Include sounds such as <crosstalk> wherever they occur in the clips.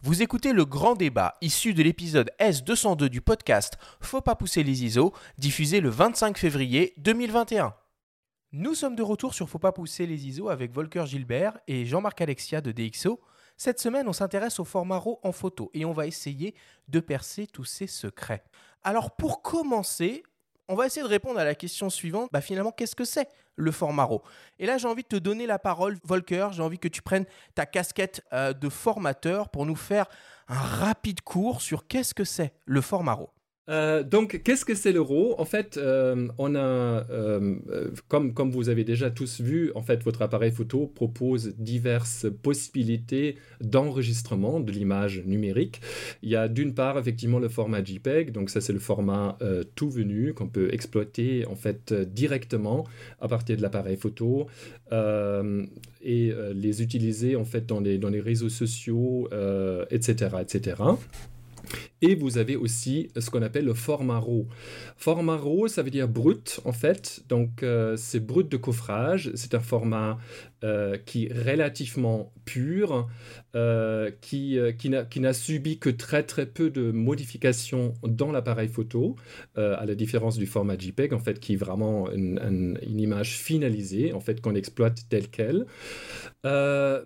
Vous écoutez le grand débat issu de l'épisode S202 du podcast Faut pas pousser les ISO, diffusé le 25 février 2021. Nous sommes de retour sur Faut pas pousser les ISO avec Volker Gilbert et Jean-Marc Alexia de DxO. Cette semaine, on s'intéresse au format RAW en photo et on va essayer de percer tous ces secrets. Alors pour commencer, on va essayer de répondre à la question suivante. Bah finalement, qu'est-ce que c'est le format RAW? Et là, j'ai envie de te donner la parole, Volker. J'ai envie que tu prennes ta casquette euh, de formateur pour nous faire un rapide cours sur qu'est-ce que c'est le format RAW. Euh, donc, qu'est-ce que c'est l'euro En fait, euh, on a, euh, comme, comme vous avez déjà tous vu, en fait, votre appareil photo propose diverses possibilités d'enregistrement de l'image numérique. Il y a d'une part, effectivement, le format JPEG. Donc, ça, c'est le format tout venu qu'on peut exploiter, en fait, directement à partir de l'appareil photo et les utiliser, en fait, dans les, dans les réseaux sociaux, etc., etc. Et vous avez aussi ce qu'on appelle le format RAW. Format RAW, ça veut dire brut en fait. Donc euh, c'est brut de coffrage. C'est un format euh, qui est relativement pur, euh, qui, qui n'a subi que très très peu de modifications dans l'appareil photo, à la différence du format JPEG en fait, qui est vraiment une, image finalisée en fait qu'on exploite telle quelle.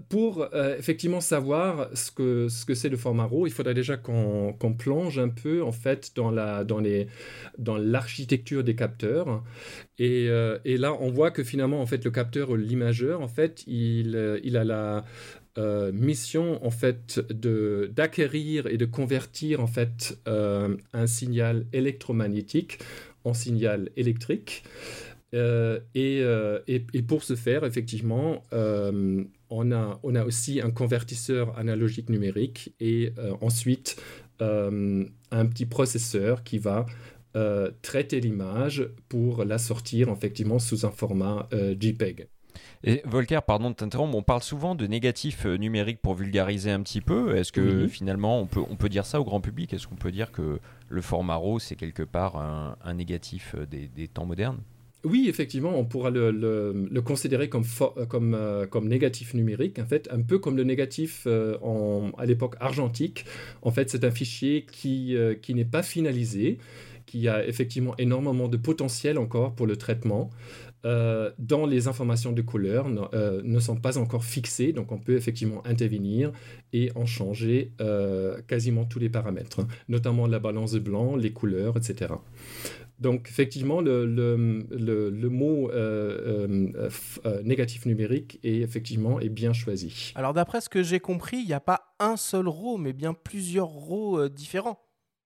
pour effectivement savoir ce que ce que c'est le format RAW, il faudrait déjà qu'on plonge un peu en fait dans la dans les dans l'architecture des capteurs. Et, euh, là on voit que finalement en fait le capteur l'imageur en fait il, euh, a la euh, mission en fait d'acquérir et de convertir en fait un signal électromagnétique en signal électrique. Et, pour ce faire effectivement on a, on a aussi un convertisseur analogique numérique et ensuite un petit processeur qui va euh, traiter l'image pour la sortir effectivement sous un format euh, JPEG. Et Volker, pardon de t'interrompre, on parle souvent de négatif numérique pour vulgariser un petit peu. Est-ce que finalement on peut, on peut dire ça au grand public? Est-ce qu'on peut dire que le format RAW c'est quelque part un, négatif des temps modernes? Oui, effectivement, on pourra le, considérer comme, comme, euh, comme négatif numérique, en fait, un peu comme le négatif euh, à l'époque argentique. En fait, c'est un fichier qui, euh, qui n'est pas finalisé, qui a effectivement énormément de potentiel encore pour le traitement. dont les informations de couleur ne sont pas encore fixées, donc on peut effectivement intervenir et en changer quasiment tous les paramètres, notamment la balance de blanc, les couleurs, etc. Donc, effectivement, le, le, mot euh, euh, euh, négatif numérique est effectivement est bien choisi. Alors, d'après ce que j'ai compris, il n'y a pas un seul RAW, mais bien plusieurs RAW différents.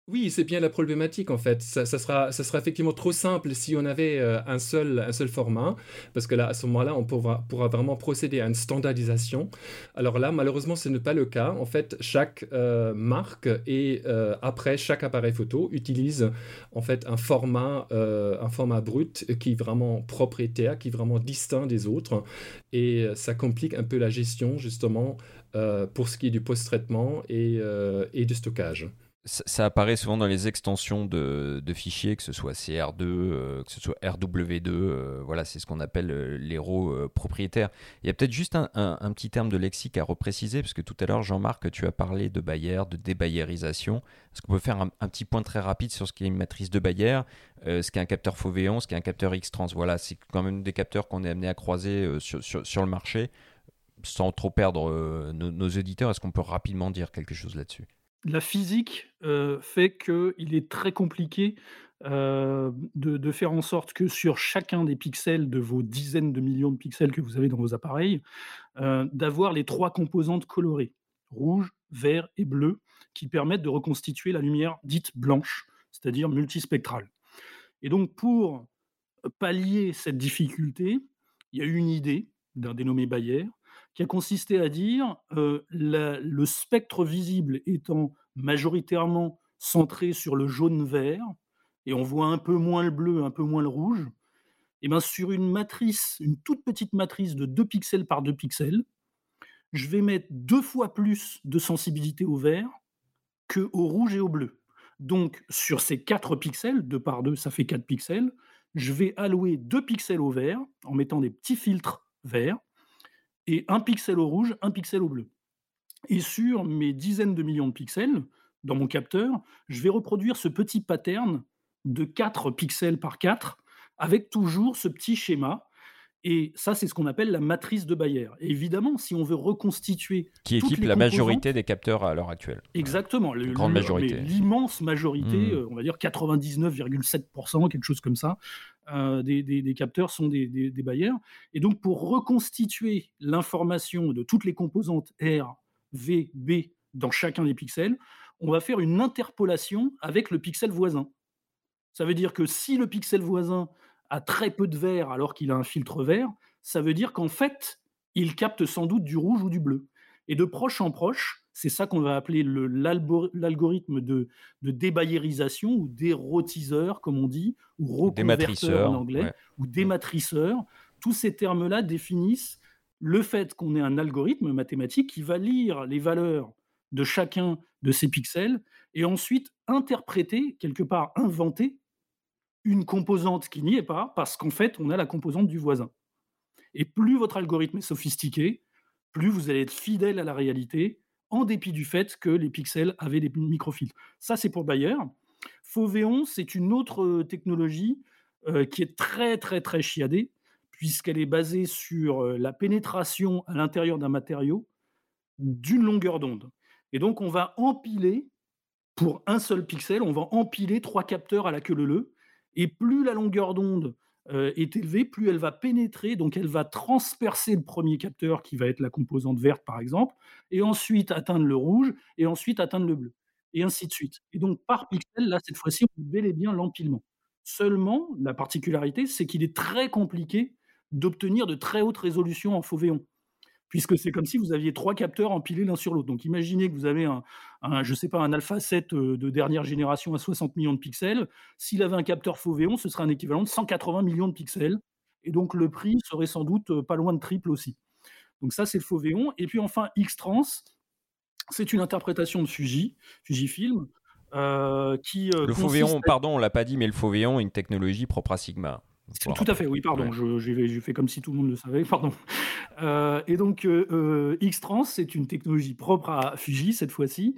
Oui, c'est bien la problématique en fait. Ça, sera, ça sera effectivement trop simple si on avait euh, un, seul, un seul format, parce que là, à ce moment-là, on pourra, pourra vraiment procéder à une standardisation. Alors là, malheureusement, ce n'est pas le cas. En fait, chaque euh, marque et euh, après chaque appareil photo utilise en fait un format, un format brut qui est vraiment propriétaire, qui est vraiment distinct des autres, et ça complique un peu la gestion justement pour ce qui est du post-traitement et, et du stockage ça, apparaît souvent dans les extensions de, fichiers, que ce soit CR2, euh, que ce soit RW2, euh, voilà, c'est ce qu'on appelle euh, les RAW propriétaires. Il y a peut-être juste un, petit terme de lexique à repréciser, parce que tout à l'heure, Jean-Marc, tu as parlé de Bayer, de débayerisation. Est-ce qu'on peut faire un, petit point très rapide sur ce qu'est une matrice de Bayer, ce qu'est un capteur Fauvéon, ce qu'est un capteur X-Trans Voilà, c'est quand même des capteurs qu'on est amené à croiser sur, sur, le marché. Sans trop perdre nos, nos auditeurs, est-ce qu'on peut rapidement dire quelque chose là-dessus? La physique fait qu'il est très compliqué de, faire en sorte que sur chacun des pixels de vos dizaines de millions de pixels que vous avez dans vos appareils, d'avoir les trois composantes colorées, rouge, vert et bleu, qui permettent de reconstituer la lumière dite blanche, c'est-à-dire multispectrale. Et donc pour pallier cette difficulté, il y a eu une idée d'un dénommé Bayer qui a consisté à dire le spectre visible étant majoritairement centré sur le jaune-vert, et on voit un peu moins le bleu, un peu moins le rouge, et bien sur une matrice, une toute petite matrice de 2 pixels par 2 pixels, je vais mettre deux fois plus de sensibilité au vert que au rouge et au bleu. Donc sur ces 4 pixels, 2 par 2, ça fait 4 pixels, je vais allouer 2 pixels au vert en mettant des petits filtres verts, et un pixel au rouge, un pixel au bleu. Et sur mes dizaines de millions de pixels, dans mon capteur, je vais reproduire ce petit pattern de 4 pixels par 4 avec toujours ce petit schéma. Et ça, c'est ce qu'on appelle la matrice de Bayer. Et évidemment, si on veut reconstituer. Qui équipe la majorité des capteurs à l'heure actuelle. Exactement. La grande majorité. L'immense majorité, Mmh. euh, on va dire 99,7%, quelque chose comme ça, euh, des, des- des capteurs sont des, des, des Bayer. Et donc, pour reconstituer l'information de toutes les composantes R, V, B dans chacun des pixels, on va faire une interpolation avec le pixel voisin. Ça veut dire que si le pixel voisin a très peu de vert alors qu'il a un filtre vert, ça veut dire qu'en fait, il capte sans doute du rouge ou du bleu. Et de proche en proche, c'est ça qu'on va appeler l'algorithme de, de débayerisation ou dérotiseur, comme on dit, ou reconverteur Dématriceur, en anglais, ouais. ou dématriceur. Tous ces termes-là définissent le fait qu'on ait un algorithme mathématique qui va lire les valeurs de chacun de ces pixels et ensuite interpréter, quelque part inventer, une composante qui n'y est pas, parce qu'en fait, on a la composante du voisin. Et plus votre algorithme est sophistiqué, plus vous allez être fidèle à la réalité, en dépit du fait que les pixels avaient des microfiltres. Ça, c'est pour Bayer. Foveon, c'est une autre euh, technologie euh, qui est très, très, très chiadée, puisqu'elle est basée sur euh, la pénétration à l'intérieur d'un matériau d'une longueur d'onde. Et donc, on va empiler, pour un seul pixel, on va empiler trois capteurs à la queue leu et plus la longueur d'onde euh, est élevée, plus elle va pénétrer, donc elle va transpercer le premier capteur qui va être la composante verte par exemple, et ensuite atteindre le rouge, et ensuite atteindre le bleu, et ainsi de suite. Et donc par pixel, là cette fois-ci, on bel et bien l'empilement. Seulement, la particularité, c'est qu'il est très compliqué d'obtenir de très hautes résolutions en Foveon puisque c'est comme si vous aviez trois capteurs empilés l'un sur l'autre. Donc imaginez que vous avez un, un, je sais pas, un Alpha 7 euh, de dernière génération à 60 millions de pixels. S'il avait un capteur Foveon, ce serait un équivalent de 180 millions de pixels. Et donc le prix serait sans doute euh, pas loin de triple aussi. Donc ça, c'est le Foveon. Et puis enfin, X-Trans, c'est une interprétation de Fuji, Fujifilm, euh, qui... euh, Le consiste Foveon, pardon, on l'a pas dit, mais le Foveon est une technologie propre à Sigma. Tout à fait, oui, pardon, Ouais. je- j'ai fait comme si tout le monde le savait, <laughs> pardon. Euh, et donc, euh, euh, X-Trans, c'est une technologie propre à Fuji, cette fois-ci,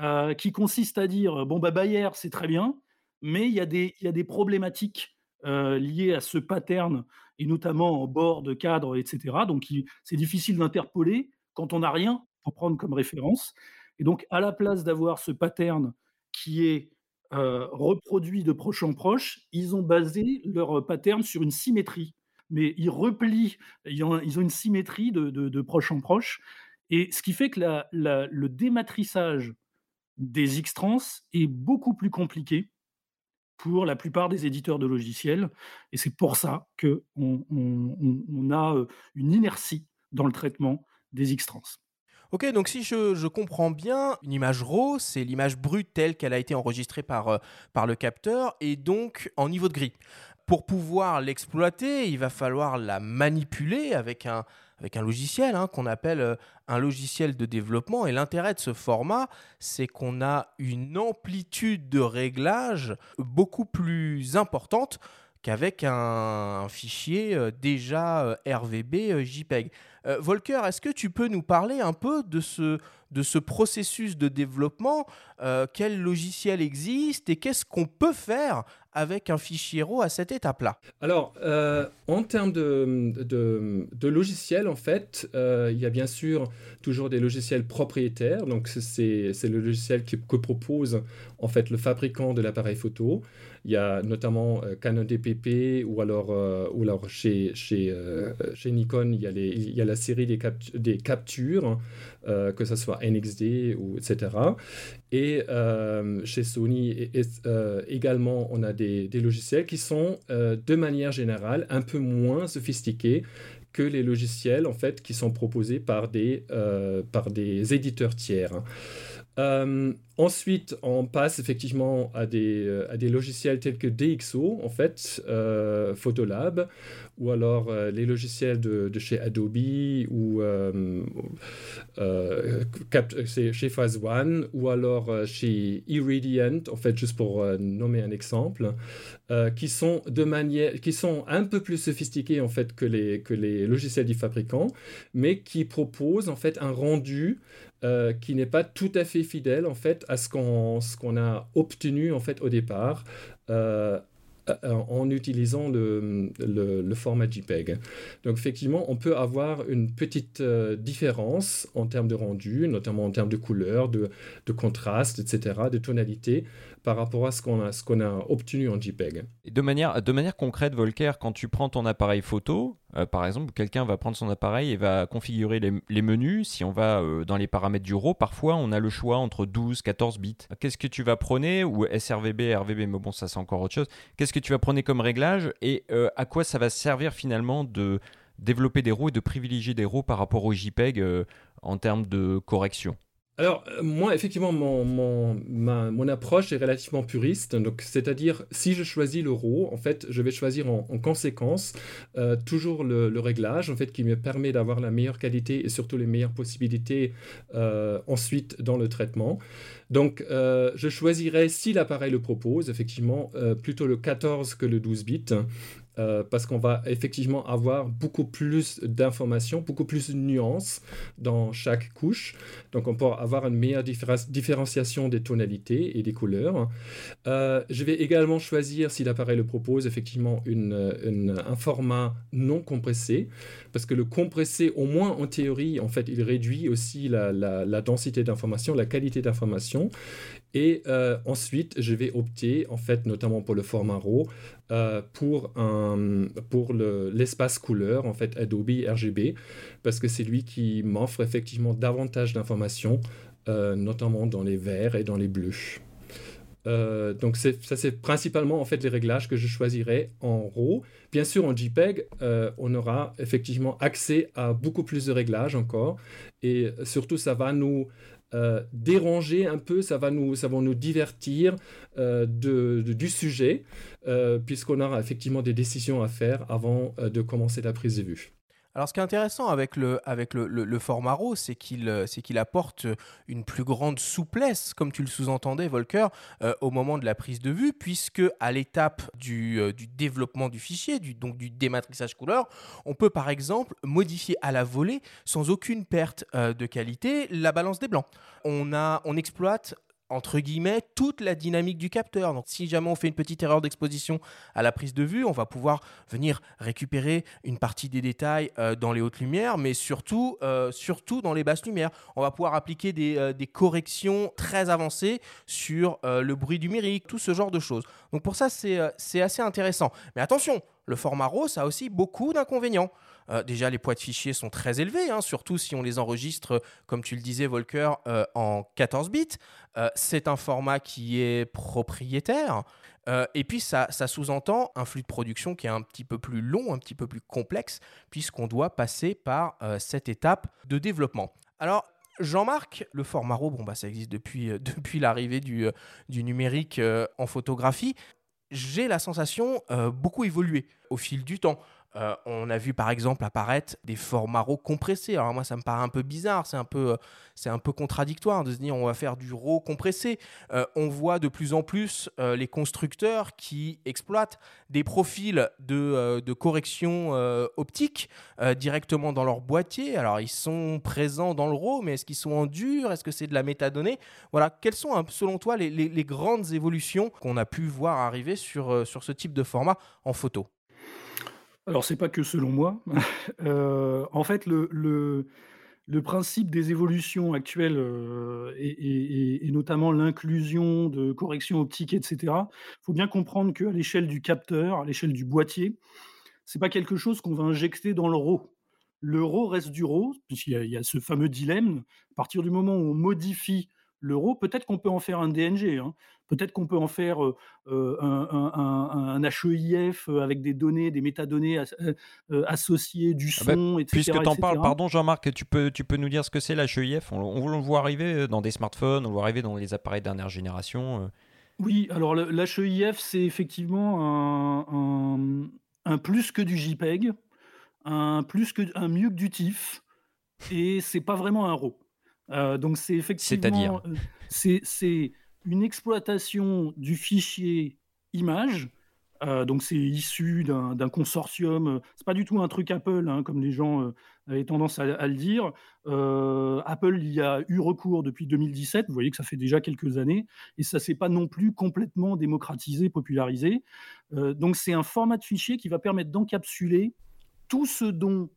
euh, qui consiste à dire, bon, bah, Bayer, c'est très bien, mais il y, a des- y a des problématiques liées à ce pattern, et notamment en bord de cadre, etc. Donc, c'est difficile d'interpoler quand on n'a rien pour prendre comme référence. Et donc, à la place d'avoir ce pattern qui est euh, reproduit de proche en proche, ils ont basé leur pattern sur une symétrie. Mais ils replient, ils ont, ils ont une symétrie de, proche en proche. Et ce qui fait que le dématrissage des X-Trans est beaucoup plus compliqué pour la plupart des éditeurs de logiciels. Et c'est pour ça qu'on on, on- on a euh, une inertie dans le traitement des X-Trans. Ok, donc si je, je comprends bien, une image RAW, c'est l'image brute telle qu'elle a été enregistrée par, euh, par le capteur et donc en niveau de gris. Pour pouvoir l'exploiter, il va falloir la manipuler avec un, avec un logiciel hein, qu'on appelle euh, un logiciel de développement. Et l'intérêt de ce format, c'est qu'on a une amplitude de réglage beaucoup plus importante qu'avec un, fichier euh, déjà euh, RVB euh, JPEG. Volker, est-ce que tu peux nous parler un peu de ce, de ce processus de développement Quel logiciel existe et qu'est-ce qu'on peut faire avec un fichier RAW à cette étape-là? Alors, en termes de, de, logiciels, en fait, il y a bien sûr toujours des logiciels propriétaires. Donc, c'est c'est le logiciel que, que propose en fait le fabricant de l'appareil photo. Il y a notamment euh, Canon DPP ou alors, euh, ou alors chez, chez, euh, chez Nikon, il y, a les, il y a la série des, des captures, que ce soit NXD ou etc. Et chez Sony également, on a des, des logiciels qui sont de manière générale un peu moins sophistiqués que les logiciels en fait qui sont proposés par des, par des éditeurs tiers. Euh, ensuite, on passe effectivement à des, euh, logiciels tels que DxO, en fait, euh, Photolab, ou alors les logiciels de, chez Adobe ou chez Phase One, ou alors chez Iridiant, en fait, juste pour nommer un exemple, qui sont de manière, qui sont un peu plus sophistiqués en fait que les, que les logiciels du fabricant, mais qui proposent en fait un rendu qui n'est pas tout à fait fidèle en fait à ce qu'on ce qu'on a obtenu en fait au départ euh, en utilisant le, le, format JPEG. Donc effectivement, on peut avoir une petite euh, différence en termes de rendu, notamment en termes de couleur, de, de contraste, etc., de tonalité, par rapport à ce qu'on a, obtenu en JPEG. de manière, de manière concrète, Volker, quand tu prends ton appareil photo, euh, par exemple, quelqu'un va prendre son appareil et va configurer les, menus. Si on va euh, dans les paramètres du RAW, parfois on a le choix entre 12, 14 bits. Qu'est-ce que tu vas prôner Ou sRVB, RVB, mais bon, ça c'est encore autre chose. Qu'est-ce que tu vas prôner comme réglage Et euh, à quoi ça va servir finalement de développer des RAW et de privilégier des RAW par rapport au JPEG en termes de correction? Alors, euh, moi, effectivement, mon, approche est relativement puriste. C'est-à-dire, si je choisis le RAW, en fait, je vais choisir en, conséquence euh, toujours le, réglage, en fait, qui me permet d'avoir la meilleure qualité et surtout les meilleures possibilités euh, ensuite dans le traitement. Donc, je choisirai, si l'appareil le propose, effectivement, plutôt le 14 que le 12 bits. Euh, parce qu'on va effectivement avoir beaucoup plus d'informations, beaucoup plus de nuances dans chaque couche. Donc on peut avoir une meilleure différenciation des tonalités et des couleurs. Euh, je vais également choisir, si l'appareil le propose, effectivement un format non compressé, parce que le compressé, au moins en théorie, en fait, il réduit aussi la, la densité d'information, la qualité d'information. Et euh, ensuite, je vais opter, en fait, notamment pour le format RAW, euh, pour, un, pour l'espace couleur, en fait, Adobe RGB, parce que c'est lui qui m'offre effectivement davantage d'informations, euh, notamment dans les verts et dans les bleus. donc ça c'est principalement en fait les réglages que je choisirai en RAW. Bien sûr en JPEG on aura effectivement accès à beaucoup plus de réglages encore et surtout ça va nous euh, déranger un peu, ça va nous, ça va nous divertir euh, du sujet, euh, puisqu'on aura effectivement des décisions à faire avant de commencer la prise de vue. Alors, ce qui est intéressant avec le, avec le, le, format RAW, c'est qu'il euh, apporte une plus grande souplesse, comme tu le sous-entendais, Volker, euh, au moment de la prise de vue, puisque à l'étape du, euh, du, développement du fichier, du, donc du dématrissage couleur, on peut par exemple modifier à la volée, sans aucune perte de qualité, la balance des blancs. On, a, on exploite entre guillemets, toute la dynamique du capteur. Donc, si jamais on fait une petite erreur d'exposition à la prise de vue, on va pouvoir venir récupérer une partie des détails euh, dans les hautes lumières, mais surtout, euh, surtout dans les basses lumières. On va pouvoir appliquer des, euh, corrections très avancées sur le bruit numérique, tout ce genre de choses. Donc, pour ça, c'est assez intéressant. Mais attention, le format RAW, ça a aussi beaucoup d'inconvénients. Euh, déjà, les poids de fichiers sont très élevés, hein, surtout si on les enregistre, comme tu le disais, Volker, euh, en 14 bits. Euh, c'est un format qui est propriétaire. et puis, ça, sous-entend un flux de production qui est un petit peu plus long, un petit peu plus complexe, puisqu'on doit passer par cette étape de développement. Alors, Jean-Marc, le format RAW, bon, bah, ça existe depuis, <laughs> depuis l'arrivée du, du numérique en photographie. J'ai la sensation beaucoup évolué au fil du temps. Euh, on a vu par exemple apparaître des formats RAW compressés. Alors moi ça me paraît un peu bizarre, c'est un peu, c'est un peu contradictoire de se dire on va faire du RAW compressé. Euh, on voit de plus en plus euh, les constructeurs qui exploitent des profils de, correction optique directement dans leur boîtier. Alors ils sont présents dans le RAW, mais est-ce qu'ils sont en dur? Est-ce que c'est de la métadonnée? Voilà, quelles sont selon toi les, les, grandes évolutions qu'on a pu voir arriver sur, sur ce type de format en photo? Alors, c'est pas que selon moi. <laughs> Euh, en fait, le, le, principe des évolutions actuelles euh, et, notamment l'inclusion de corrections optiques, etc., il faut bien comprendre qu'à l'échelle du capteur, à l'échelle du boîtier, c'est pas quelque chose qu'on va injecter dans le RAW. Le RAW reste du RAW, puisqu'il y, a ce fameux dilemme. À partir du moment où on modifie l'euro, peut-être qu'on peut en faire un DNG, hein. peut-être qu'on peut en faire euh, euh, un, HEIF euh, avec des données, des métadonnées associées, du ah bah, son, etc. Puisque tu en parles, pardon Jean-Marc, tu peux, tu peux nous dire ce que c'est l'HEIF on, on, le voit arriver dans des smartphones, on le voit arriver dans les appareils dernière génération. Oui, alors l'HEIF, c'est effectivement un, plus que du JPEG, un, plus que, un mieux que du TIFF, et c'est pas vraiment un RAW. Euh, donc c'est effectivement euh, c'est une exploitation du fichier image Euh, donc c'est issu d'un consortium. Euh, c'est pas du tout un truc Apple, hein, comme les gens euh, avaient tendance à, le dire. Apple y a eu recours depuis 2017. Vous voyez que ça fait déjà quelques années, et ça s'est pas non plus complètement démocratisé, popularisé. donc c'est un format de fichier qui va permettre d'encapsuler tout ce dont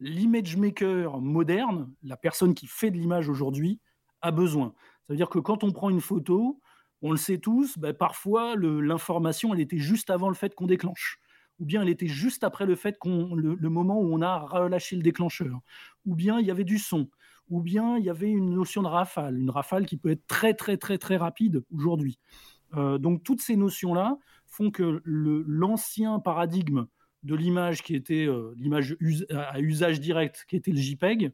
l'image maker moderne, la personne qui fait de l'image aujourd'hui, a besoin. Ça veut dire que quand on prend une photo, on le sait tous, bah, parfois l'information, elle était juste avant le fait qu'on déclenche. Ou bien elle était juste après le fait qu'on le, moment où on a relâché le déclencheur. Ou bien il y avait du son. Ou bien il y avait une notion de rafale, une rafale qui peut être très très très très rapide aujourd'hui. Euh, donc toutes ces notions-là font que l'ancien paradigme de l'image qui était euh, l'image à usage direct, qui était le JPEG,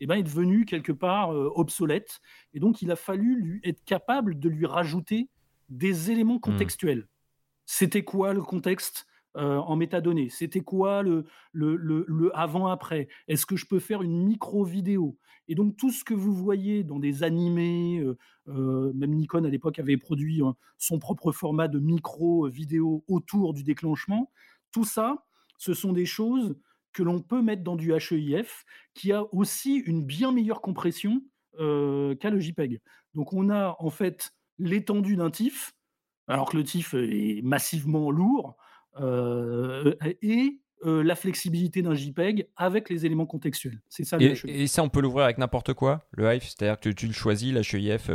eh ben, est devenu quelque part euh, obsolète. Et donc, il a fallu lui être capable de lui rajouter des éléments mmh. contextuels. C'était quoi le contexte euh, en métadonnées? C'était quoi le, le, le, avant-après? Est-ce que je peux faire une micro-vidéo? Et donc, tout ce que vous voyez dans des animés, euh, même Nikon à l'époque avait produit hein, son propre format de micro-vidéo autour du déclenchement, tout ça, ce sont des choses que l'on peut mettre dans du HEIF, qui a aussi une bien meilleure compression euh, qu'à le JPEG. Donc on a en fait l'étendue d'un TIFF, alors que le TIFF est massivement lourd, euh, et euh, la flexibilité d'un JPEG avec les éléments contextuels. C'est ça le et, et, ça, on peut l'ouvrir avec n'importe quoi, le HEIF C'est-à-dire que tu, le choisis, l'HEIF,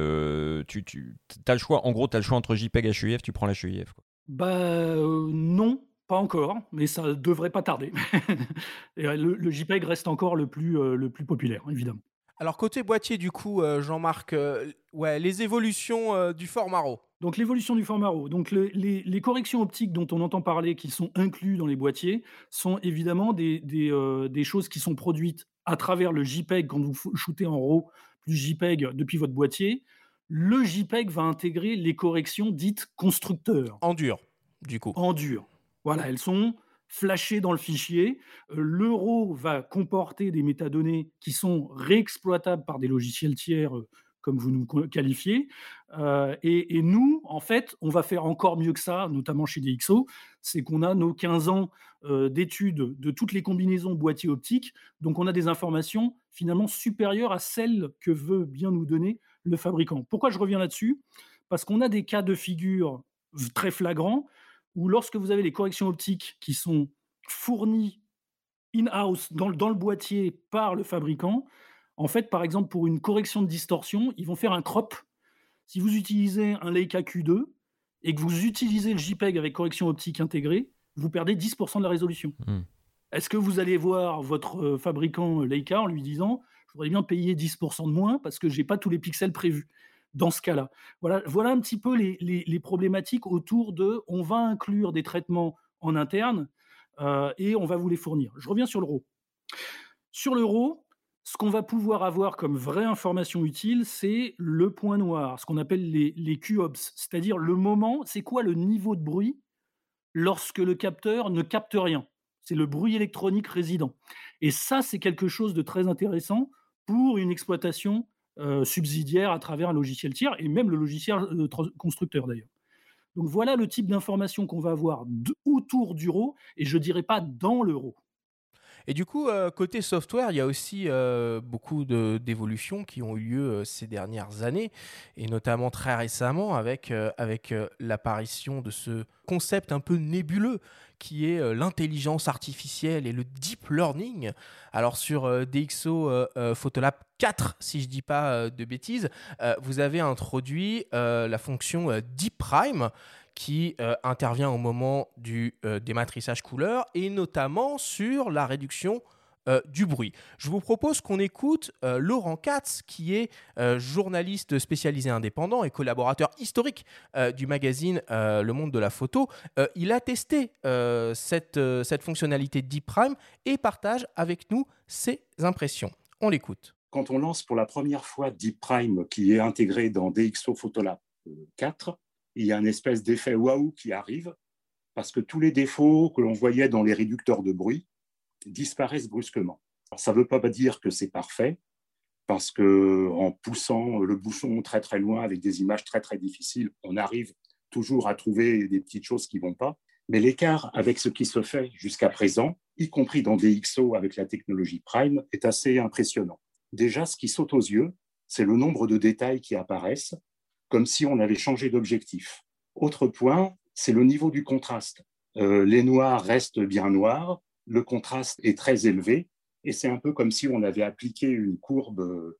tu, tu as le choix, en gros, tu as le choix entre JPEG et HEIF, tu prends l'HEIF. Bah non, pas encore, mais ça devrait pas tarder. <laughs> Et euh, le, JPEG reste encore le plus, euh, le plus populaire, évidemment. Alors côté boîtier, du coup, euh, Jean-Marc, ouais, les évolutions du format RAW. Donc l'évolution du format RAW. Donc les, corrections optiques dont on entend parler, qui sont inclus dans les boîtiers, sont évidemment des, des, choses qui sont produites à travers le JPEG quand vous shootez en RAW plus JPEG depuis votre boîtier. Le JPEG va intégrer les corrections dites constructeurs. En dur, du coup. En dur. Voilà, elles sont flashées dans le fichier. Euh, l'euro va comporter des métadonnées qui sont réexploitables par des logiciels tiers, euh, comme vous nous qualifiez. Euh, et, nous, en fait, on va faire encore mieux que ça, notamment chez DxO, c'est qu'on a nos 15 ans d'études de toutes les combinaisons boîtier optique. Donc, on a des informations finalement supérieures à celles que veut bien nous donner le fabricant. Pourquoi je reviens là-dessus? Parce qu'on a des cas de figure très flagrants où lorsque vous avez les corrections optiques qui sont fournies in-house dans, le boîtier par le fabricant, en fait, par exemple, pour une correction de distorsion, ils vont faire un crop. Si vous utilisez un Leica Q2 et que vous utilisez le JPEG avec correction optique intégrée, vous perdez 10% de la résolution. Hmm. Est-ce que vous allez voir votre euh, fabricant Leica en lui disant je voudrais bien payer 10% de moins parce que j'ai pas tous les pixels prévus dans ce cas-là. Voilà, voilà un petit peu les, problématiques autour de on va inclure des traitements en interne euh, et on va vous les fournir. Je reviens sur l'euro. Sur l'euro, ce qu'on va pouvoir avoir comme vraie information utile, c'est le point noir, ce qu'on appelle les, les c'est-à-dire le moment, c'est quoi le niveau de bruit lorsque le capteur ne capte rien? C'est le bruit électronique résident. Et ça, c'est quelque chose de très intéressant pour une exploitation euh, subsidiaire à travers un logiciel tiers et même le logiciel euh, constructeur d'ailleurs. Donc voilà le type d'information qu'on va avoir autour du RAW et je dirais pas dans l'euro. Et du coup, euh, côté software, il y a aussi euh, beaucoup d'évolutions qui ont eu lieu ces dernières années, et notamment très récemment avec, avec l'apparition de ce concept un peu nébuleux qui est l'intelligence artificielle et le deep learning. Alors sur DxO Photolab 4, si je ne dis pas de bêtises, vous avez introduit la fonction Deep Prime qui euh, intervient au moment du euh, dématrissage couleur et notamment sur la réduction euh, du bruit. Je vous propose qu'on écoute Laurent Katz, qui est journaliste spécialisé indépendant et collaborateur historique du magazine Le Monde de la Photo. il a testé cette, cette fonctionnalité Deep Prime et partage avec nous ses impressions. On l'écoute. Quand on lance pour la première fois Deep Prime, qui est intégré dans DxO Photolab 4, il y a une espèce d'effet waouh qui arrive parce que tous les défauts que l'on voyait dans les réducteurs de bruit disparaissent brusquement. ça ne veut pas dire que c'est parfait, parce que en poussant le bouchon très très loin avec des images très très difficiles, on arrive toujours à trouver des petites choses qui vont pas. Mais l'écart avec ce qui se fait jusqu'à présent, y compris dans DxO avec la technologie Prime, est assez impressionnant. Déjà, ce qui saute aux yeux, c'est le nombre de détails qui apparaissent, comme si on avait changé d'objectif. Autre point, c'est le niveau du contraste. Euh, les noirs restent bien noirs, le contraste est très élevé, et c'est un peu comme si on avait appliqué une courbe euh,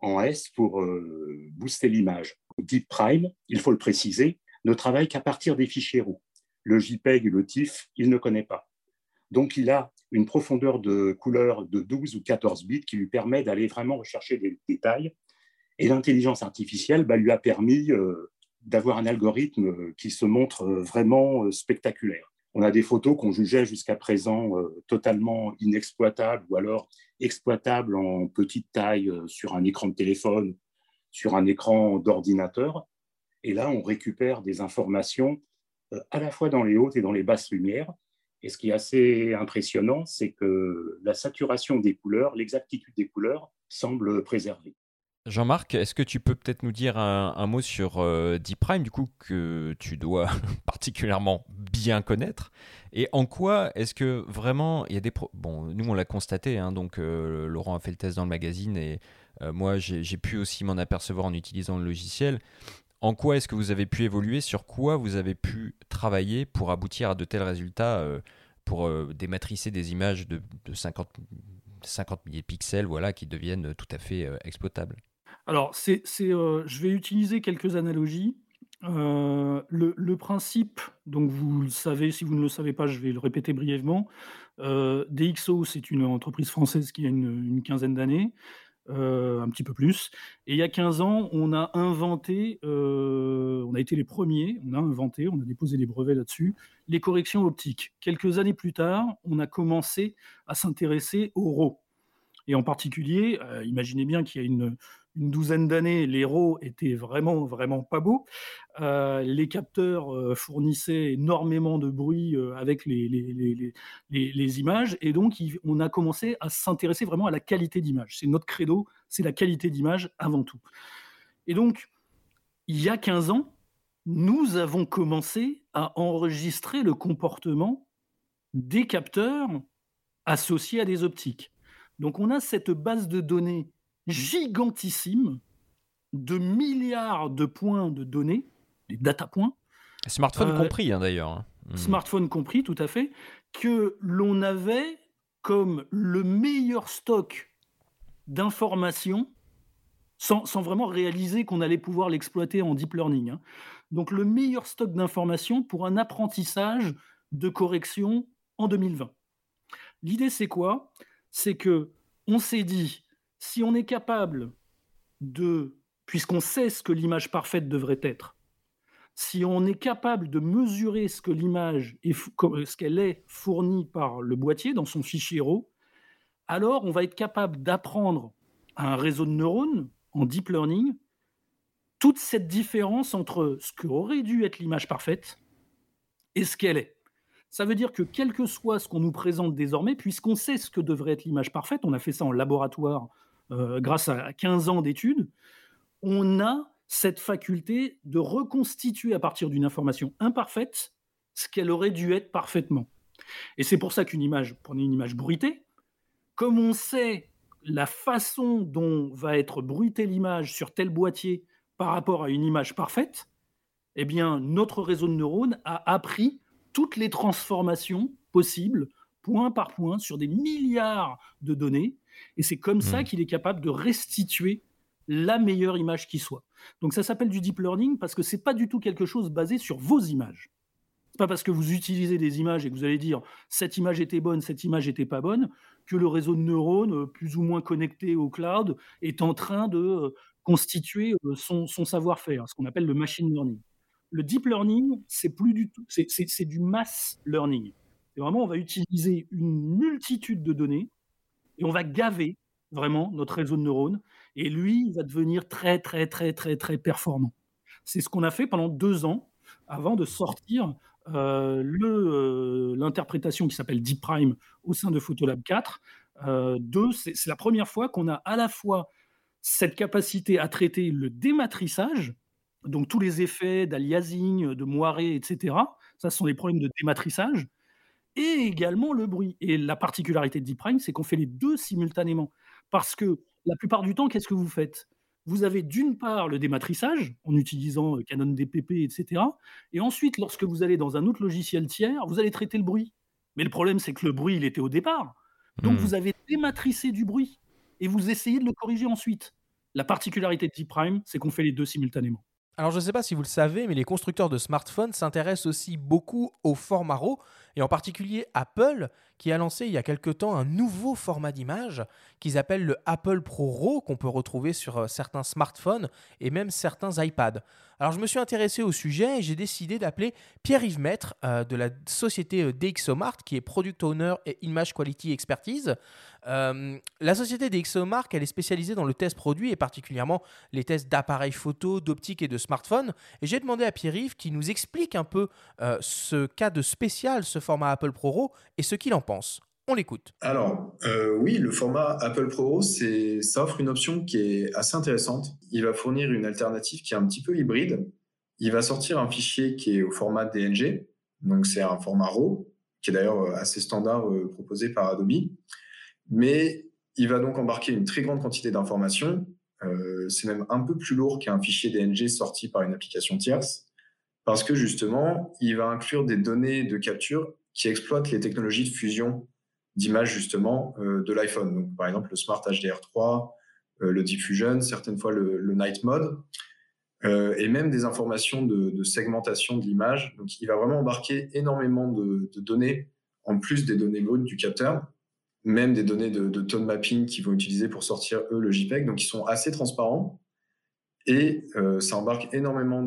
en S pour euh, booster l'image. Deep Prime, il faut le préciser, ne travaille qu'à partir des fichiers RAW le JPEG le TIFF, il ne connaît pas. Donc, il a une profondeur de couleur de 12 ou 14 bits qui lui permet d'aller vraiment rechercher des détails. Et l'intelligence artificielle bah, lui a permis euh, d'avoir un algorithme qui se montre vraiment spectaculaire. On a des photos qu'on jugeait jusqu'à présent totalement inexploitables ou alors exploitables en petite taille sur un écran de téléphone, sur un écran d'ordinateur. Et là, on récupère des informations euh, à la fois dans les hautes et dans les basses lumières. Et ce qui est assez impressionnant, c'est que la saturation des couleurs, l'exactitude des couleurs semble préservée. Jean-Marc, est-ce que tu peux peut-être nous dire un, mot sur euh, Deep Prime, du coup, que tu dois <laughs> particulièrement bien connaître? Et en quoi est-ce que vraiment il y a des. Bon, nous, on l'a constaté, hein, donc euh, Laurent a fait le test dans le magazine et moi, j'ai pu aussi m'en apercevoir en utilisant le logiciel. En quoi est-ce que vous avez pu évoluer? Sur quoi vous avez pu travailler pour aboutir à de tels résultats euh, Pour euh, dématricer des images de, 50, 50 milliers de pixels voilà, qui deviennent tout à fait euh, exploitables? Alors, c'est, je vais utiliser quelques analogies. le, principe, donc vous le savez, si vous ne le savez pas, je vais le répéter brièvement. DxO, c'est une entreprise française qui a une quinzaine d'années. Euh, un petit peu plus. Et il y a 15 ans, on a inventé, euh, on a été les premiers, on a inventé, on a déposé des brevets là-dessus, les corrections optiques. Quelques années plus tard, on a commencé à s'intéresser au RAW. Et en particulier, euh, imaginez bien qu'il y a une, une douzaine d'années, les RAW étaient vraiment, vraiment pas beaux. Euh, les capteurs euh, fournissaient énormément de bruit euh, avec les, les, images, et donc on a commencé à s'intéresser vraiment à la qualité d'image. C'est notre credo, c'est la qualité d'image avant tout. Et donc, il y a 15 ans, nous avons commencé à enregistrer le comportement des capteurs associés à des optiques. Donc on a cette base de données gigantissime de milliards de points de données, des data points. Smartphone euh, compris, hein, d'ailleurs. Hmm. Smartphone compris, tout à fait, que l'on avait comme le meilleur stock d'informations sans, vraiment réaliser qu'on allait pouvoir l'exploiter en deep learning. Hein. Donc le meilleur stock d'informations pour un apprentissage de correction en 2020. L'idée c'est quoi? C'est que on s'est dit si on est capable de, puisqu'on sait ce que l'image parfaite devrait être, si on est capable de mesurer ce que l'image est, ce qu'elle est fournie par le boîtier dans son fichier RAW, alors on va être capable d'apprendre à un réseau de neurones en deep learning toute cette différence entre ce qu'aurait dû être l'image parfaite et ce qu'elle est. Ça veut dire que quel que soit ce qu'on nous présente désormais, puisqu'on sait ce que devrait être l'image parfaite, on a fait ça en laboratoire euh, grâce à 15 ans d'études, on a cette faculté de reconstituer à partir d'une information imparfaite ce qu'elle aurait dû être parfaitement. Et c'est pour ça qu'une image, prenez une image bruitée, comme on sait la façon dont va être bruitée l'image sur tel boîtier par rapport à une image parfaite, eh bien, notre réseau de neurones a appris toutes les transformations possibles, point par point, sur des milliards de données, et c'est comme ça hmm. qu'il est capable de restituer la meilleure image qui soit. Donc ça s'appelle du deep learning parce que c'est pas du tout quelque chose basé sur vos images. C'est pas parce que vous utilisez des images et que vous allez dire cette image était bonne, cette image était pas bonne, que le réseau de neurones, euh, plus ou moins connecté au cloud, est en train de euh, constituer euh, son, savoir-faire, ce qu'on appelle le machine learning. Le deep learning, c'est plus du tout, c'est du mass learning. C'est vraiment, on va utiliser une multitude de données et on va gaver vraiment notre réseau de neurones. Et lui, il va devenir très, très, très, très, très performant. C'est ce qu'on a fait pendant deux ans avant de sortir euh, euh, l'interprétation qui s'appelle Deep Prime au sein de Photolab 4. Euh, deux, c'est la première fois qu'on a à la fois cette capacité à traiter le dématrissage Donc tous les effets d'aliasing, de moiré, etc. Ça, ce sont des problèmes de dématrissage et également le bruit. Et la particularité de Deep Prime, c'est qu'on fait les deux simultanément. Parce que la plupart du temps, qu'est-ce que vous faites? Vous avez d'une part le dématrissage en utilisant euh, Canon DPP, etc. Et ensuite, lorsque vous allez dans un autre logiciel tiers, vous allez traiter le bruit. Mais le problème, c'est que le bruit, il était au départ. Donc Hmm. vous avez dématrissé du bruit et vous essayez de le corriger ensuite. La particularité de Deep Prime, c'est qu'on fait les deux simultanément. Alors je ne sais pas si vous le savez, mais les constructeurs de smartphones s'intéressent aussi beaucoup au format RAW, et en particulier Apple, qui a lancé il y a quelque temps un nouveau format d'image qu'ils appellent le Apple Pro RAW, qu'on peut retrouver sur euh, certains smartphones et même certains iPads. Alors je me suis intéressé au sujet et j'ai décidé d'appeler Pierre-Yves Maître euh, de la société euh, DxOMart, qui est Product Owner et Image Quality Expertise. La société DxOMark, elle est spécialisée dans le test produit et particulièrement les tests d'appareils photo, d'optique et de smartphone. Et j'ai demandé à Pierre-Yves qui nous explique un peu ce cas de spécial, ce format Apple Pro RAW, et ce qu'il en pense. On l'écoute. Alors, euh, oui, le format Apple Pro, ça offre une option qui est assez intéressante. Il va fournir une alternative qui est un petit peu hybride. Il va sortir un fichier qui est au format DNG, donc c'est un format RAW, qui est d'ailleurs euh, assez standard euh, proposé par Adobe. Mais il va donc embarquer une très grande quantité d'informations. C'est même un peu plus lourd qu'un fichier DNG sorti par une application tierce, parce que justement, il va inclure des données de capture qui exploitent les technologies de fusion d'images justement euh, de l'iPhone. Donc, par exemple, le Smart HDR3, euh, le Diffusion, certaines fois le, Night Mode, euh, et même des informations de, de segmentation de l'image. Donc, il va vraiment embarquer énormément de, de, données, en plus des données brutes du capteur, même des données de, de tone mapping qu'ils vont utiliser pour sortir, eux, le JPEG. Donc, ils sont assez transparents. Et ça embarque énormément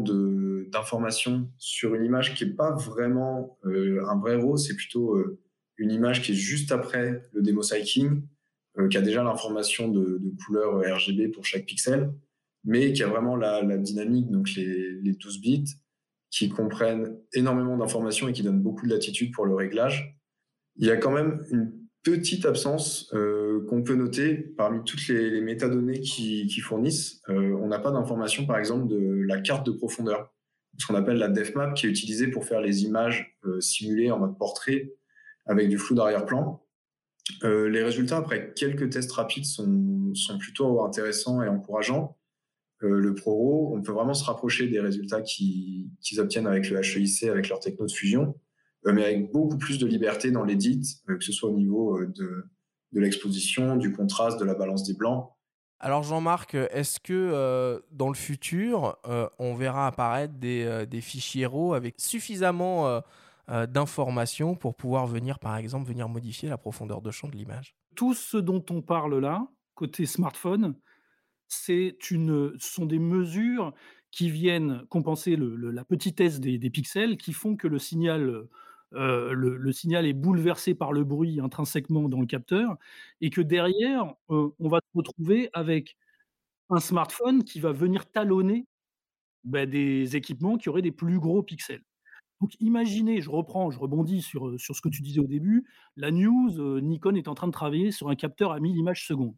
d'informations sur une image qui n'est pas vraiment euh, un vrai RAW, c'est plutôt euh, une image qui est juste après le demo cycling, euh, qui a déjà l'information de, de, couleur RGB pour chaque pixel, mais qui a vraiment la, dynamique, donc les, les, 12 bits, qui comprennent énormément d'informations et qui donnent beaucoup de latitude pour le réglage. Il y a quand même une petite absence qu'on peut noter parmi toutes les, métadonnées qui, qui fournissent. On n'a pas d'information, par exemple, de la carte de profondeur, ce qu'on appelle la depth qui est utilisée pour faire les images euh, simulées en mode portrait avec du flou d'arrière-plan. Euh, les résultats, après quelques tests rapides, sont, plutôt intéressants et encourageants. Euh, le ProRAW, on peut vraiment se rapprocher des résultats qu'ils qu obtiennent avec le HEIC, avec leur techno de fusion, mais avec beaucoup plus de liberté dans l'édit, que ce soit au niveau de l'exposition, du contraste, de la balance des blancs. Alors Jean-Marc, est-ce que euh, dans le futur, euh, on verra apparaître des, euh, des fichiers RAW avec suffisamment d'informations pour pouvoir venir, par exemple, venir modifier la profondeur de champ de l'image? Tout ce dont on parle là, côté smartphone, c'est une, ce sont des mesures qui viennent compenser la petitesse des, pixels, qui font que le signal, euh, le, signal est bouleversé par le bruit intrinsèquement dans le capteur, et que derrière, euh, on va se retrouver avec un smartphone qui va venir talonner bah, des équipements qui auraient des plus gros pixels. Donc imaginez, je reprends, je rebondis sur, sur ce que tu disais au début, la news, euh, Nikon est en train de travailler sur un capteur à 1000 images secondes.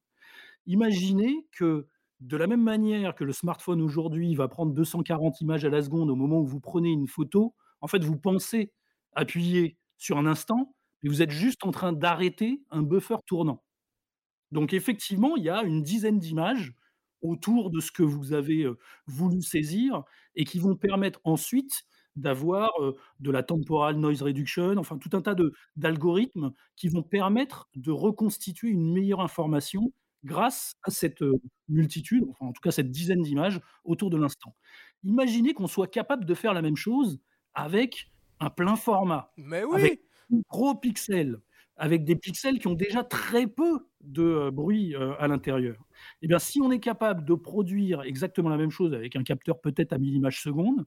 Imaginez que de la même manière que le smartphone aujourd'hui va prendre 240 images à la seconde au moment où vous prenez une photo, en fait vous pensez appuyer sur un instant, mais vous êtes juste en train d'arrêter un buffer tournant. Donc effectivement, il y a une dizaine d'images autour de ce que vous avez voulu saisir et qui vont permettre ensuite d'avoir de la temporal noise reduction, enfin tout un tas d'algorithmes qui vont permettre de reconstituer une meilleure information grâce à cette multitude, enfin en tout cas cette dizaine d'images autour de l'instant. Imaginez qu'on soit capable de faire la même chose avec un plein format, Mais oui avec un gros pixel, avec des pixels qui ont déjà très peu de euh, bruit euh, à l'intérieur. Eh bien, si on est capable de produire exactement la même chose avec un capteur peut-être à 1000 images secondes,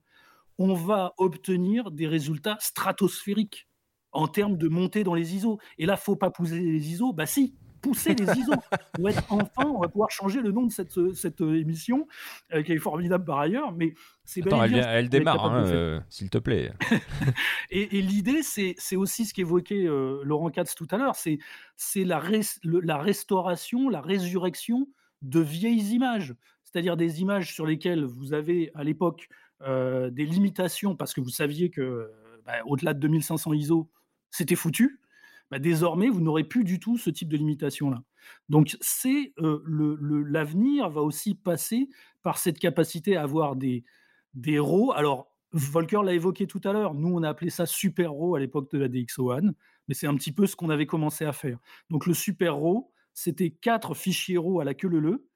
on va obtenir des résultats stratosphériques en termes de montée dans les ISO. Et là, faut pas pousser les ISO? Bah si, pousser les ISO. Va être enfin, on va pouvoir changer le nom de cette, cette émission, euh, qui est formidable par ailleurs, mais c'est Attends, elle, elle démarre, hein, euh, s'il te plaît. <laughs> et, et l'idée, c'est aussi ce qu'évoquait euh, Laurent Katz tout à l'heure, c'est la, res, le, la restauration, la résurrection de vieilles images. c'est-à-dire des images sur lesquelles vous avez à l'époque des limitations parce que vous saviez que bah, au-delà de 2500 ISO, c'était foutu. Bah, désormais, vous n'aurez plus du tout ce type de limitation-là. Donc, c'est l'avenir va aussi passer par cette capacité à avoir des, des RAW. Alors, Volker l'a évoqué tout à l'heure. Nous, on a appelé ça Super RAW à l'époque de la DxO1, mais c'est un petit peu ce qu'on avait commencé à faire. Donc, le Super RAW, c'était quatre fichiers RAW à la queue leu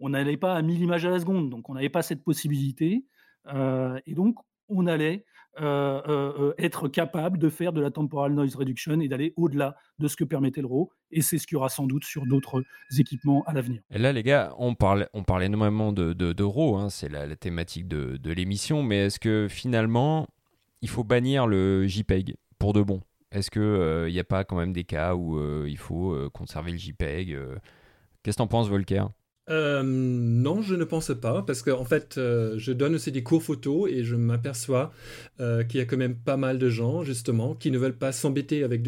On n'allait pas à 1000 images à la seconde, donc on n'avait pas cette possibilité. Euh, et donc, on allait euh, euh, être capable de faire de la temporal noise reduction et d'aller au-delà de ce que permettait le RAW. Et c'est ce qu'il y aura sans doute sur d'autres équipements à l'avenir. Là, les gars, on parle, on énormément de, RAW, hein, c'est la, thématique de, de l'émission, mais est-ce que finalement, il faut bannir le JPEG pour de bon? Est-ce qu'il n'y a pas quand même des cas où il faut conserver le JPEG Qu'est-ce que t'en penses, Volker? Euh, non, je ne pense pas, parce qu'en en fait, euh, je donne aussi des cours photo et je m'aperçois euh, qu'il y a quand même pas mal de gens, justement, qui ne veulent pas s'embêter avec,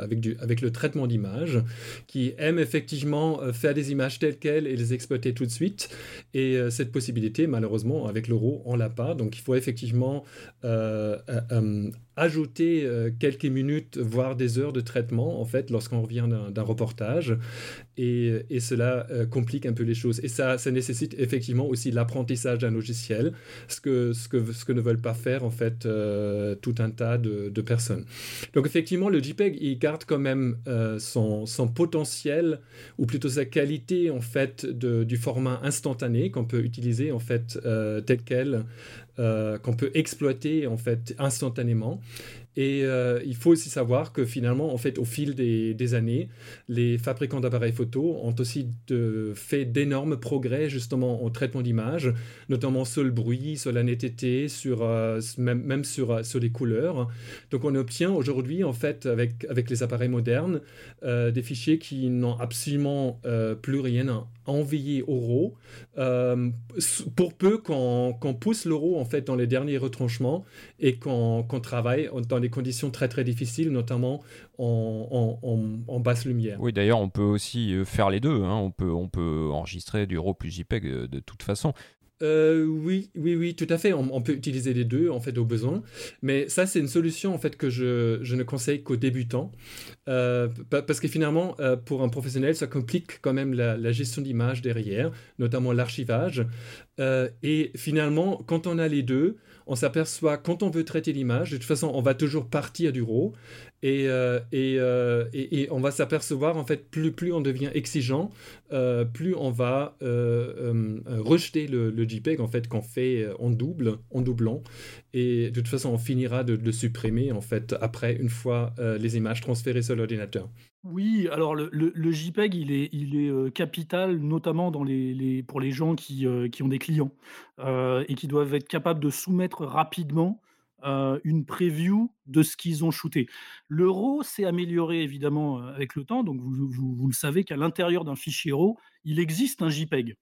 avec, avec le traitement d'image, qui aiment effectivement faire des images telles quelles et les exploiter tout de suite. Et cette possibilité, malheureusement, avec l'euro, on l'a pas. Donc, il faut effectivement ajouter euh, quelques minutes, voire des heures de traitement, en fait, lorsqu'on revient d'un reportage. Et, et cela euh, complique un peu les choses. Et ça, ça nécessite effectivement aussi l'apprentissage d'un logiciel, ce que, ce, que, ce que ne veulent pas faire, en fait, euh, tout un tas de, de, personnes. Donc, effectivement, le JPEG, il garde quand même son, son, potentiel, ou plutôt sa qualité, en fait, du format instantané qu'on peut utiliser, en fait, tel quel, qu'on peut exploiter, en fait, instantanément. Et euh, il faut aussi savoir que finalement, en fait, au fil des, années, les fabricants d'appareils photo ont aussi fait d'énormes progrès justement en traitement d'image, notamment sur le bruit, sur la netteté, euh, même, sur, euh, sur les couleurs. Donc on obtient aujourd'hui, en fait, avec, avec les appareils modernes, des fichiers qui n'ont absolument plus rien à au RAW, pour peu qu'on pousse le RAW en fait dans les derniers retranchements et qu'on travaille dans des conditions très très difficiles, notamment en, basse lumière. Oui, d'ailleurs, on peut aussi euh, faire les deux. Hein. On, peut, on peut enregistrer du RAW plus JPEG euh, de toute façon. Euh, oui, oui, oui, tout à fait. On, peut utiliser les deux en fait au besoin, mais ça c'est une solution en fait que je, je ne conseille qu'aux débutants, euh, parce que finalement euh, pour un professionnel ça complique quand même la, la gestion d'image derrière, notamment l'archivage. et finalement quand on a les deux, on s'aperçoit quand on veut traiter l'image, de toute façon on va toujours partir du RAW et, et, et, et, on va s'apercevoir en fait plus plus on devient exigeant, plus on va rejeter le, le JPEG en fait qu'on fait euh, en double, en doublant, et de toute façon on finira de, le supprimer en fait après une fois euh, les images transférées sur l'ordinateur. Oui, alors le, le, JPEG il est, il est euh, capital notamment dans les, les, pour les gens qui, qui ont des clients et qui doivent être capables de soumettre rapidement une preview de ce qu'ils ont shooté. L'euro s'est amélioré évidemment avec le temps, donc vous, le savez qu'à l'intérieur d'un fichier RAW, il existe un JPEG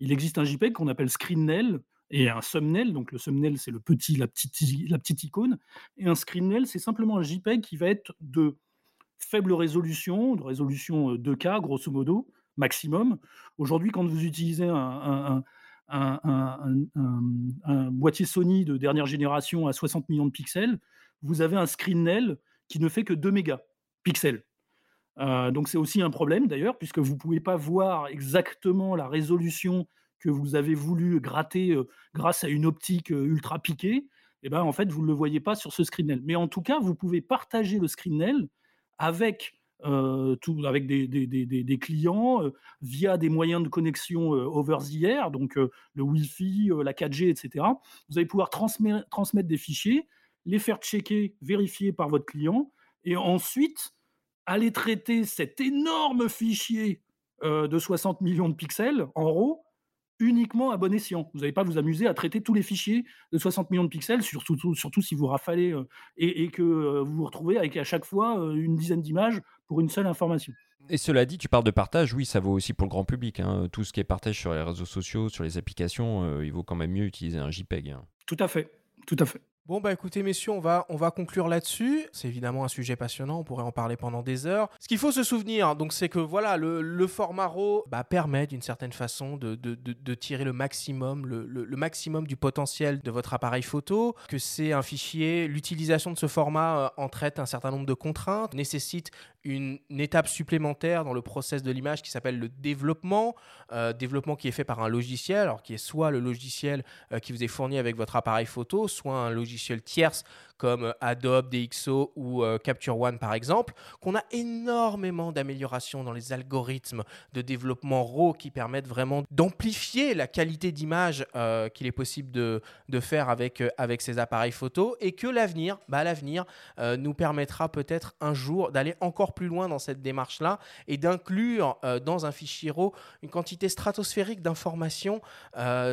il existe un JPEG qu'on appelle screenel et un thumbnail. Donc le thumbnail, c'est le petit, la, petite, la petite icône. Et un screenel, c'est simplement un JPEG qui va être de faible résolution, de résolution 2K, euh, grosso modo, maximum. Aujourd'hui, quand vous utilisez un, boîtier Sony de dernière génération à 60 millions de pixels, vous avez un screenel qui ne fait que 2 mégapixels. Euh, donc c'est aussi un problème d'ailleurs, puisque vous ne pouvez pas voir exactement la résolution que vous avez voulu gratter euh, grâce à une optique euh, ultra piquée. Et eh ben, en fait, vous ne le voyez pas sur ce screenel. Mais en tout cas, vous pouvez partager le screenel avec, tout, avec des, des, des, des clients via des moyens de connexion over the air, donc le Wi-Fi, la 4G, etc. Vous allez pouvoir transmettre, transmettre des fichiers, les faire checker, vérifier par votre client, et ensuite aller traiter cet énorme fichier euh, de 60 millions de pixels en RAW uniquement à bon escient. Vous n'allez pas vous amuser à traiter tous les fichiers de 60 millions de pixels, surtout, surtout si vous rafalez euh, et, que euh, vous vous retrouvez avec à chaque fois une dizaine d'images pour une seule information. Et cela dit, tu parles de partage, oui, ça vaut aussi pour le grand public. Hein. Tout ce qui est partage sur les réseaux sociaux, sur les applications, il vaut quand même mieux utiliser un JPEG. Hein. Tout à fait, tout à fait. Bon bah écoutez messieurs, on va, on va conclure là-dessus. C'est évidemment un sujet passionnant, on pourrait en parler pendant des heures. Ce qu'il faut se souvenir, donc c'est que voilà, le, le format RAW bah, permet d'une certaine façon de, tirer le maximum, le, maximum du potentiel de votre appareil photo, que c'est un fichier, l'utilisation de ce format euh, en traite un certain nombre de contraintes, nécessite une, étape supplémentaire dans le process de l'image qui s'appelle le développement, euh, développement qui est fait par un logiciel, alors qui est soit le logiciel euh, qui vous est fourni avec votre appareil photo, soit un logiciel tierce comme euh, Adobe, DxO ou euh, Capture One par exemple, qu'on a énormément d'améliorations dans les algorithmes de développement RAW qui permettent vraiment d'amplifier la qualité d'image euh, qu'il est possible de, faire avec, ces appareils photo et que l'avenir, bah, nous permettra peut-être un jour d'aller encore plus loin dans cette démarche-là et d'inclure dans un fichier RAW une quantité stratosphérique d'informations,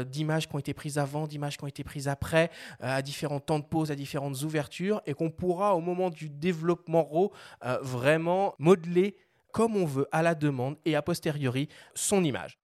d'images qui ont été prises avant, d'images qui ont été prises après, à différents temps de pause, à différentes ouvertures et qu'on pourra au moment du développement RAW euh, vraiment modeler comme on veut à la demande et a posteriori son image.